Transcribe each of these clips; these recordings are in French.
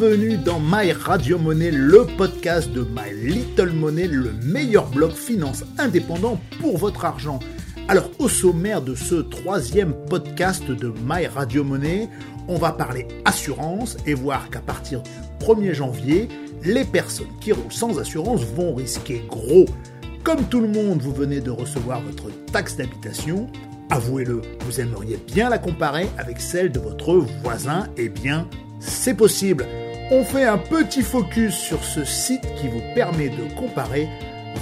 bienvenue dans My Radio Money, le podcast de My Little Money, le meilleur blog finance indépendant pour votre argent. Alors au sommaire de ce troisième podcast de My Radio Money, on va parler assurance et voir qu'à partir du 1er janvier, les personnes qui roulent sans assurance vont risquer gros. Comme tout le monde, vous venez de recevoir votre taxe d'habitation. Avouez-le, vous aimeriez bien la comparer avec celle de votre voisin Eh bien, c'est possible. On fait un petit focus sur ce site qui vous permet de comparer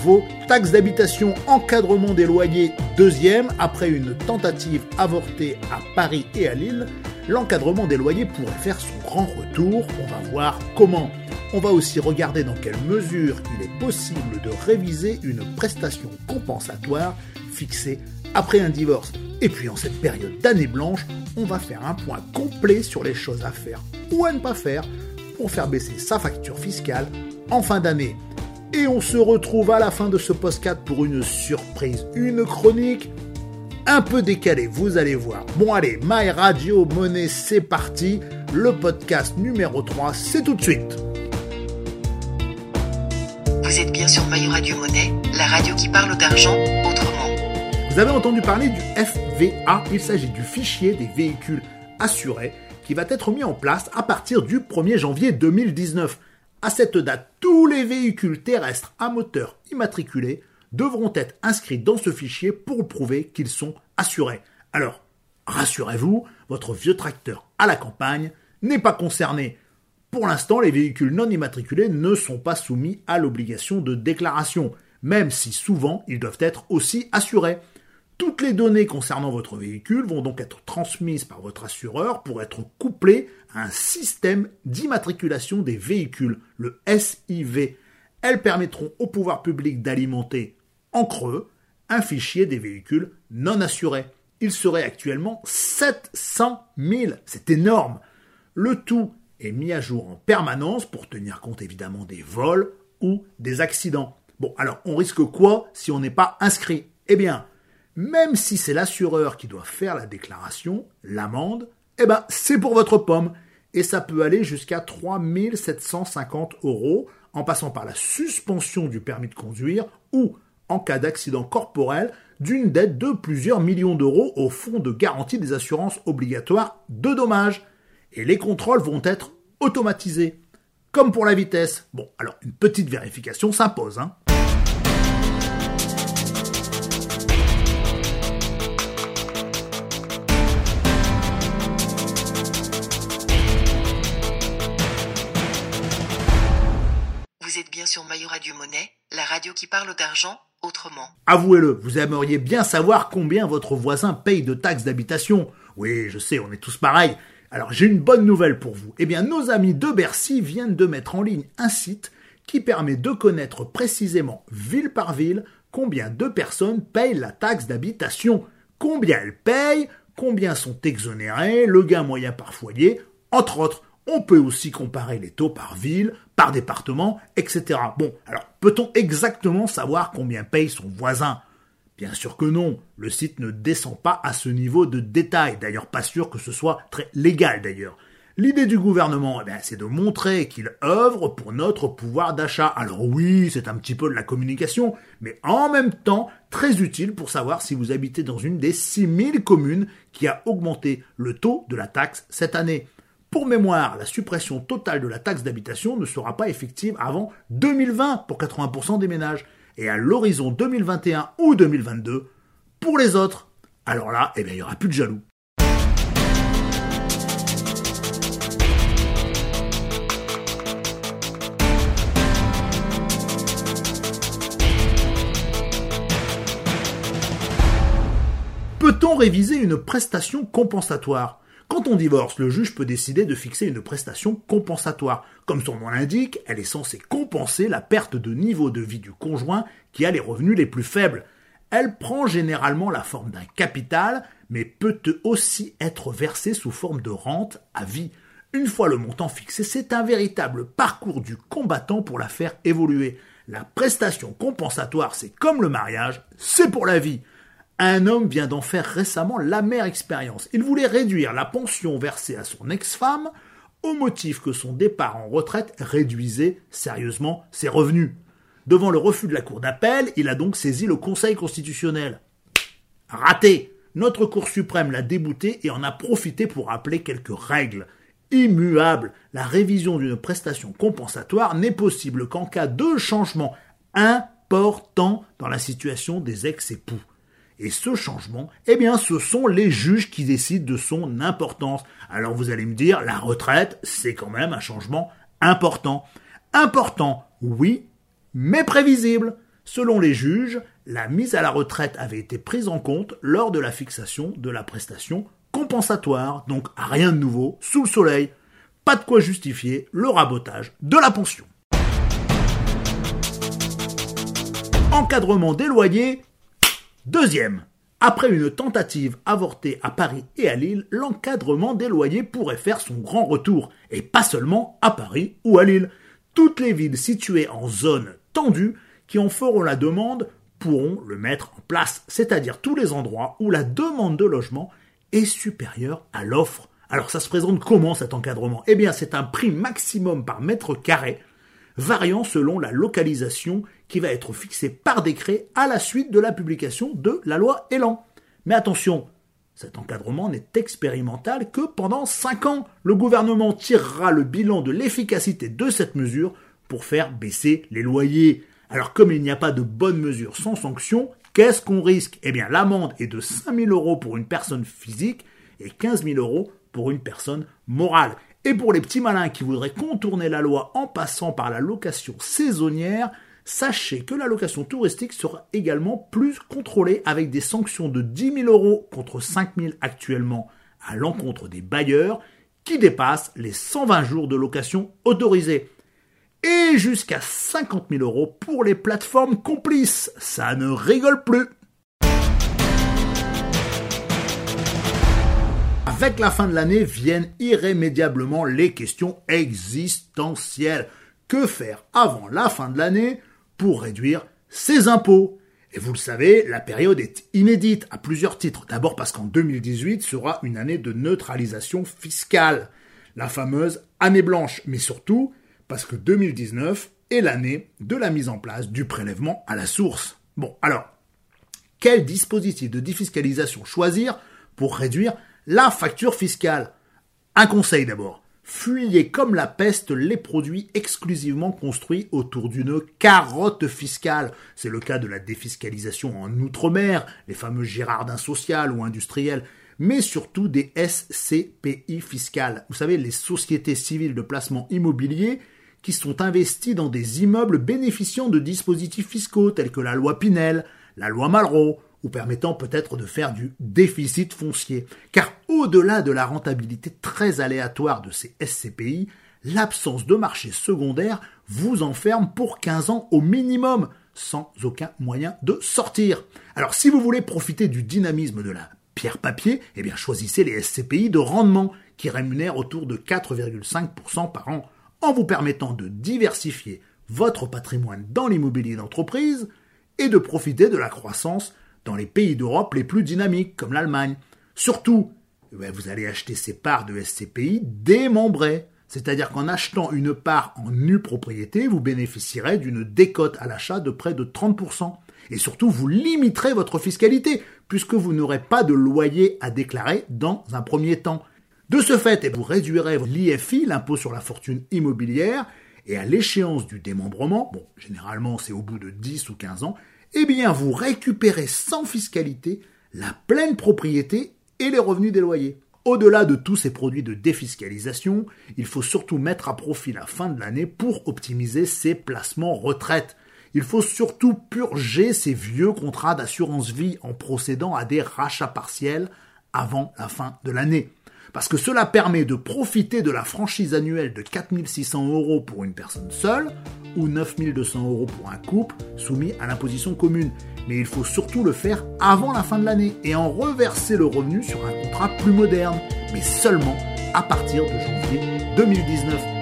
vos taxes d'habitation, encadrement des loyers deuxième, après une tentative avortée à Paris et à Lille, l'encadrement des loyers pourrait faire son grand retour. On va voir comment. On va aussi regarder dans quelle mesure il est possible de réviser une prestation compensatoire fixée après un divorce. Et puis en cette période d'année blanche, on va faire un point complet sur les choses à faire ou à ne pas faire pour faire baisser sa facture fiscale en fin d'année. Et on se retrouve à la fin de ce postcard pour une surprise, une chronique un peu décalée, vous allez voir. Bon allez, My Radio Monnaie, c'est parti. Le podcast numéro 3, c'est tout de suite. Vous êtes bien sur My Radio Monnaie, la radio qui parle d'argent autrement. Vous avez entendu parler du FVA, il s'agit du fichier des véhicules assurés qui va être mis en place à partir du 1er janvier 2019. À cette date, tous les véhicules terrestres à moteur immatriculés devront être inscrits dans ce fichier pour prouver qu'ils sont assurés. Alors, rassurez-vous, votre vieux tracteur à la campagne n'est pas concerné. Pour l'instant, les véhicules non immatriculés ne sont pas soumis à l'obligation de déclaration, même si souvent ils doivent être aussi assurés. Toutes les données concernant votre véhicule vont donc être transmises par votre assureur pour être couplées à un système d'immatriculation des véhicules, le SIV. Elles permettront au pouvoir public d'alimenter, en creux, un fichier des véhicules non assurés. Il serait actuellement 700 000. C'est énorme. Le tout est mis à jour en permanence pour tenir compte évidemment des vols ou des accidents. Bon, alors on risque quoi si on n'est pas inscrit? Eh bien, même si c'est l'assureur qui doit faire la déclaration, l'amende, eh ben, c'est pour votre pomme. Et ça peut aller jusqu'à 3750 euros en passant par la suspension du permis de conduire ou, en cas d'accident corporel, d'une dette de plusieurs millions d'euros au fonds de garantie des assurances obligatoires de dommages. Et les contrôles vont être automatisés. Comme pour la vitesse. Bon, alors une petite vérification s'impose. Hein. Sur Radio Monnaie, la radio qui parle d'argent autrement. Avouez-le, vous aimeriez bien savoir combien votre voisin paye de taxes d'habitation. Oui, je sais, on est tous pareils. Alors j'ai une bonne nouvelle pour vous. Eh bien, nos amis de Bercy viennent de mettre en ligne un site qui permet de connaître précisément, ville par ville, combien de personnes payent la taxe d'habitation, combien elles payent, combien sont exonérées, le gain moyen par foyer, entre autres. On peut aussi comparer les taux par ville, par département, etc. Bon, alors peut-on exactement savoir combien paye son voisin? Bien sûr que non, le site ne descend pas à ce niveau de détail, d'ailleurs pas sûr que ce soit très légal d'ailleurs. L'idée du gouvernement, eh c'est de montrer qu'il œuvre pour notre pouvoir d'achat. Alors oui, c'est un petit peu de la communication, mais en même temps très utile pour savoir si vous habitez dans une des 6000 communes qui a augmenté le taux de la taxe cette année. Pour mémoire, la suppression totale de la taxe d'habitation ne sera pas effective avant 2020 pour 80% des ménages et à l'horizon 2021 ou 2022 pour les autres. Alors là, eh bien, il n'y aura plus de jaloux. Peut-on réviser une prestation compensatoire? Quand on divorce, le juge peut décider de fixer une prestation compensatoire. Comme son nom l'indique, elle est censée compenser la perte de niveau de vie du conjoint qui a les revenus les plus faibles. Elle prend généralement la forme d'un capital, mais peut aussi être versée sous forme de rente à vie. Une fois le montant fixé, c'est un véritable parcours du combattant pour la faire évoluer. La prestation compensatoire, c'est comme le mariage, c'est pour la vie. Un homme vient d'en faire récemment l'amère expérience. Il voulait réduire la pension versée à son ex-femme au motif que son départ en retraite réduisait sérieusement ses revenus. Devant le refus de la Cour d'appel, il a donc saisi le Conseil constitutionnel. Raté Notre Cour suprême l'a débouté et en a profité pour rappeler quelques règles. Immuable, la révision d'une prestation compensatoire n'est possible qu'en cas de changement important dans la situation des ex-époux. Et ce changement, eh bien, ce sont les juges qui décident de son importance. Alors vous allez me dire, la retraite, c'est quand même un changement important. Important, oui, mais prévisible. Selon les juges, la mise à la retraite avait été prise en compte lors de la fixation de la prestation compensatoire, donc rien de nouveau, sous le soleil, pas de quoi justifier le rabotage de la pension. Encadrement des loyers, deuxième. Après une tentative avortée à Paris et à Lille, l'encadrement des loyers pourrait faire son grand retour, et pas seulement à Paris ou à Lille. Toutes les villes situées en zone tendue qui en feront la demande pourront le mettre en place, c'est-à-dire tous les endroits où la demande de logement est supérieure à l'offre. Alors ça se présente comment cet encadrement? Eh bien c'est un prix maximum par mètre carré, variant selon la localisation qui va être fixé par décret à la suite de la publication de la loi Elan. Mais attention, cet encadrement n'est expérimental que pendant 5 ans. Le gouvernement tirera le bilan de l'efficacité de cette mesure pour faire baisser les loyers. Alors comme il n'y a pas de bonne mesure sans sanction, qu'est-ce qu'on risque? Eh bien l'amende est de 5 000 euros pour une personne physique et 15 000 euros pour une personne morale. Et pour les petits malins qui voudraient contourner la loi en passant par la location saisonnière, sachez que la location touristique sera également plus contrôlée avec des sanctions de 10 000 euros contre 5 000 actuellement à l'encontre des bailleurs qui dépassent les 120 jours de location autorisés et jusqu'à 50 000 euros pour les plateformes complices. Ça ne rigole plus. Avec la fin de l'année viennent irrémédiablement les questions existentielles. Que faire avant la fin de l'année? Pour réduire ses impôts Et vous le savez, la période est inédite à plusieurs titres. D'abord parce qu'en 2018 sera une année de neutralisation fiscale, la fameuse année blanche, mais surtout parce que 2019 est l'année de la mise en place du prélèvement à la source. Bon, alors, quel dispositif de défiscalisation choisir pour réduire la facture fiscale? Un conseil d'abord. Fuyez comme la peste les produits exclusivement construits autour d'une carotte fiscale. C'est le cas de la défiscalisation en Outre-mer, les fameux Girardins sociales ou industriels, mais surtout des SCPI fiscales. Vous savez, les sociétés civiles de placement immobilier qui sont investis dans des immeubles bénéficiant de dispositifs fiscaux tels que la loi Pinel, la loi Malraux, ou permettant peut-être de faire du déficit foncier. Car au-delà de la rentabilité très aléatoire de ces SCPI, l'absence de marché secondaire vous enferme pour 15 ans au minimum, sans aucun moyen de sortir. Alors si vous voulez profiter du dynamisme de la pierre papier, eh bien choisissez les SCPI de rendement qui rémunèrent autour de 4,5% par an en vous permettant de diversifier votre patrimoine dans l'immobilier d'entreprise et de profiter de la croissance les pays d'Europe les plus dynamiques, comme l'Allemagne. Surtout, eh vous allez acheter ces parts de SCPI démembrées. C'est-à-dire qu'en achetant une part en nue propriété, vous bénéficierez d'une décote à l'achat de près de 30%. Et surtout, vous limiterez votre fiscalité, puisque vous n'aurez pas de loyer à déclarer dans un premier temps. De ce fait, vous réduirez l'IFI, l'impôt sur la fortune immobilière, et à l'échéance du démembrement, bon, généralement c'est au bout de 10 ou 15 ans, eh bien vous récupérez sans fiscalité la pleine propriété et les revenus des loyers. Au-delà de tous ces produits de défiscalisation, il faut surtout mettre à profit la fin de l'année pour optimiser ses placements retraite. Il faut surtout purger ces vieux contrats d'assurance vie en procédant à des rachats partiels avant la fin de l'année parce que cela permet de profiter de la franchise annuelle de 4600 euros pour une personne seule ou 9200 euros pour un couple soumis à l'imposition commune. Mais il faut surtout le faire avant la fin de l'année et en reverser le revenu sur un contrat plus moderne, mais seulement à partir de janvier 2019.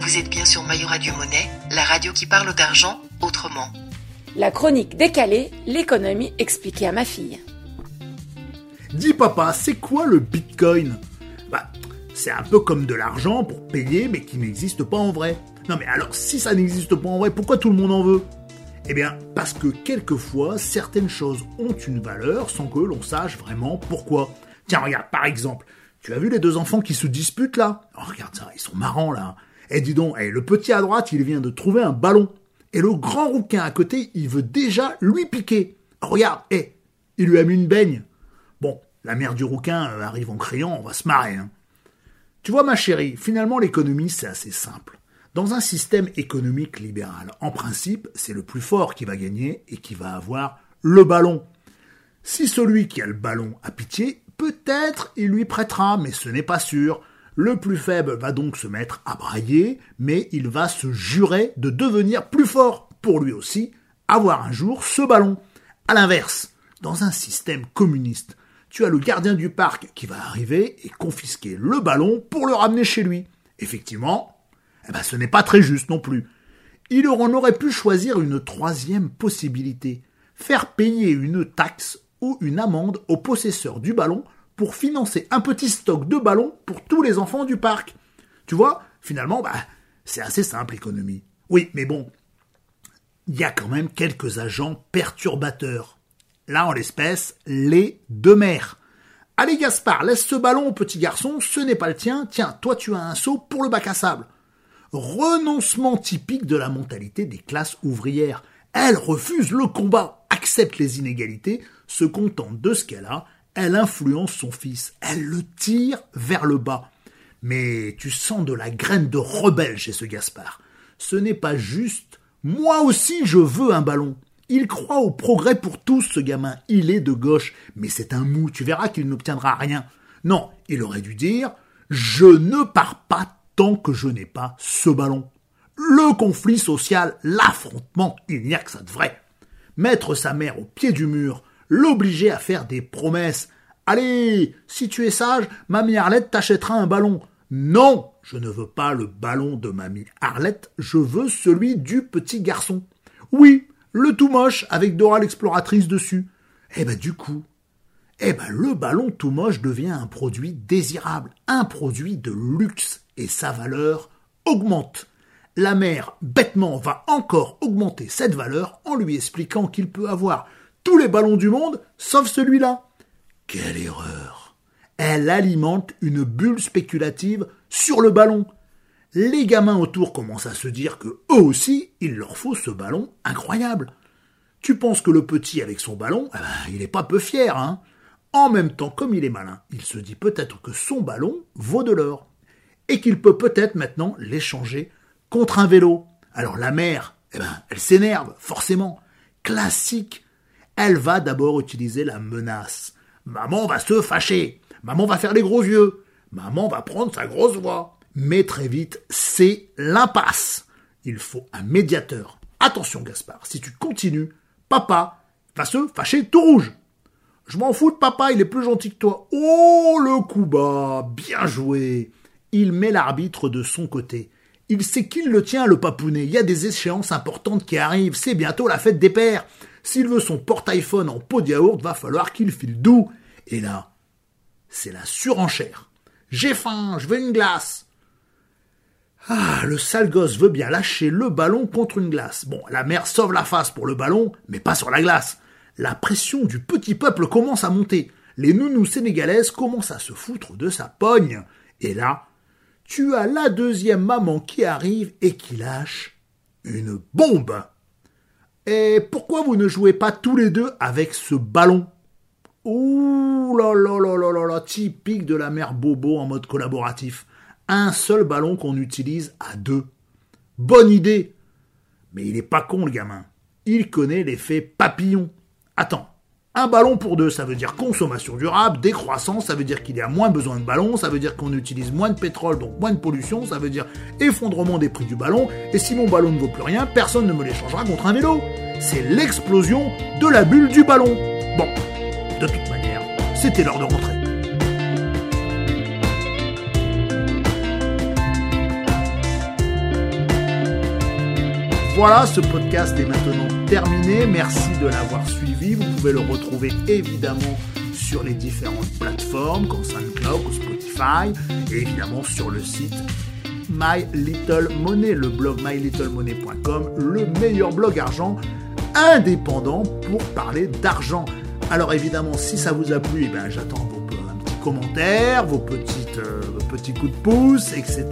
Vous êtes bien sur Mayoradio Monnaie, la radio qui parle d'argent autrement. La chronique décalée, l'économie expliquée à ma fille. Dis papa, c'est quoi le bitcoin? Bah, c'est un peu comme de l'argent pour payer mais qui n'existe pas en vrai. Non mais alors si ça n'existe pas en vrai, pourquoi tout le monde en veut? Eh bien, parce que quelquefois, certaines choses ont une valeur sans que l'on sache vraiment pourquoi. Tiens, regarde, par exemple, tu as vu les deux enfants qui se disputent là? Oh, Regarde ça, ils sont marrants là. Eh dis donc, eh, le petit à droite, il vient de trouver un ballon. Et le grand rouquin à côté, il veut déjà lui piquer. Regarde, eh, il lui a mis une baigne. Bon, la mère du rouquin euh, arrive en criant, on va se marrer. Hein. Tu vois ma chérie, finalement l'économie c'est assez simple. Dans un système économique libéral, en principe, c'est le plus fort qui va gagner et qui va avoir le ballon. Si celui qui a le ballon a pitié, peut-être il lui prêtera, mais ce n'est pas sûr. Le plus faible va donc se mettre à brailler, mais il va se jurer de devenir plus fort pour lui aussi avoir un jour ce ballon. À l'inverse, dans un système communiste, tu as le gardien du parc qui va arriver et confisquer le ballon pour le ramener chez lui. Effectivement, eh ben, ce n'est pas très juste non plus. Il en aurait pu choisir une troisième possibilité, faire payer une taxe ou une amende au possesseur du ballon pour financer un petit stock de ballons pour tous les enfants du parc. Tu vois, finalement, bah, c'est assez simple l'économie. Oui, mais bon, il y a quand même quelques agents perturbateurs. Là, en l'espèce, les deux mères. Allez Gaspard, laisse ce ballon au petit garçon, ce n'est pas le tien, tiens, toi tu as un seau pour le bac à sable. Renoncement typique de la mentalité des classes ouvrières. Elle refuse le combat, accepte les inégalités, se contente de ce qu'elle a, elle influence son fils, elle le tire vers le bas. Mais tu sens de la graine de rebelle chez ce Gaspard. Ce n'est pas juste moi aussi je veux un ballon. Il croit au progrès pour tous, ce gamin. Il est de gauche, mais c'est un mou, tu verras qu'il n'obtiendra rien. Non, il aurait dû dire Je ne pars pas tant que je n'ai pas ce ballon. Le conflit social, l'affrontement, il n'y a que ça de vrai. Mettre sa mère au pied du mur, l'obliger à faire des promesses. Allez, si tu es sage, mamie Arlette t'achètera un ballon. Non, je ne veux pas le ballon de mamie Arlette, je veux celui du petit garçon. Oui, le tout moche avec Dora l'exploratrice dessus. Eh ben du coup, eh ben le ballon tout moche devient un produit désirable, un produit de luxe et sa valeur augmente. La mère, bêtement, va encore augmenter cette valeur en lui expliquant qu'il peut avoir les ballons du monde, sauf celui-là. Quelle erreur Elle alimente une bulle spéculative sur le ballon. Les gamins autour commencent à se dire que eux aussi, il leur faut ce ballon incroyable. Tu penses que le petit avec son ballon, eh ben, il n'est pas peu fier, hein En même temps, comme il est malin, il se dit peut-être que son ballon vaut de l'or et qu'il peut peut-être maintenant l'échanger contre un vélo. Alors la mère, eh ben, elle s'énerve, forcément. Classique. Elle va d'abord utiliser la menace. Maman va se fâcher. Maman va faire les gros yeux. Maman va prendre sa grosse voix. Mais très vite, c'est l'impasse. Il faut un médiateur. Attention, Gaspard, si tu continues, papa va se fâcher tout rouge. Je m'en fous de papa, il est plus gentil que toi. Oh, le coup bas, bien joué. Il met l'arbitre de son côté. Il sait qu'il le tient, le papounet. Il y a des échéances importantes qui arrivent. C'est bientôt la fête des pères. S'il veut son porte-iPhone en pot de yaourt, va falloir qu'il file doux. Et là, c'est la surenchère. J'ai faim, je veux une glace. Ah, le sale gosse veut bien lâcher le ballon contre une glace. Bon, la mère sauve la face pour le ballon, mais pas sur la glace. La pression du petit peuple commence à monter. Les nounous sénégalaises commencent à se foutre de sa pogne. Et là, tu as la deuxième maman qui arrive et qui lâche une bombe. Et pourquoi vous ne jouez pas tous les deux avec ce ballon Ouh là là là là là là, typique de la mère Bobo en mode collaboratif. Un seul ballon qu'on utilise à deux. Bonne idée Mais il est pas con le gamin. Il connaît l'effet papillon. Attends, un ballon pour deux, ça veut dire consommation durable, décroissance, ça veut dire qu'il y a moins besoin de ballons, ça veut dire qu'on utilise moins de pétrole, donc moins de pollution, ça veut dire effondrement des prix du ballon, et si mon ballon ne vaut plus rien, personne ne me l'échangera contre un vélo. C'est l'explosion de la bulle du ballon. Bon, de toute manière, c'était l'heure de rentrer. Voilà, ce podcast est maintenant terminé. Merci de l'avoir suivi. Vous pouvez le retrouver évidemment sur les différentes plateformes comme SoundCloud ou Spotify et évidemment sur le site My Little Money, le blog mylittlemoney.com, le meilleur blog argent indépendant pour parler d'argent. Alors évidemment, si ça vous a plu, eh ben, j'attends vos un petit commentaire, vos, petites, euh, vos petits coups de pouce, etc.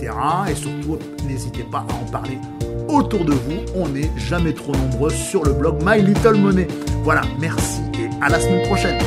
Et surtout, n'hésitez pas à en parler autour de vous. On n'est jamais trop nombreux sur le blog My Little Money. Voilà, merci et à la semaine prochaine.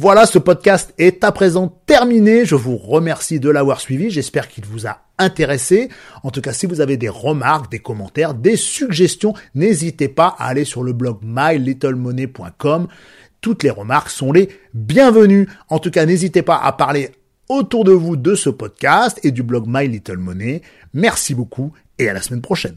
Voilà, ce podcast est à présent terminé. Je vous remercie de l'avoir suivi. J'espère qu'il vous a intéressé. En tout cas, si vous avez des remarques, des commentaires, des suggestions, n'hésitez pas à aller sur le blog mylittlemoney.com. Toutes les remarques sont les bienvenues. En tout cas, n'hésitez pas à parler autour de vous de ce podcast et du blog My Little Money. Merci beaucoup et à la semaine prochaine.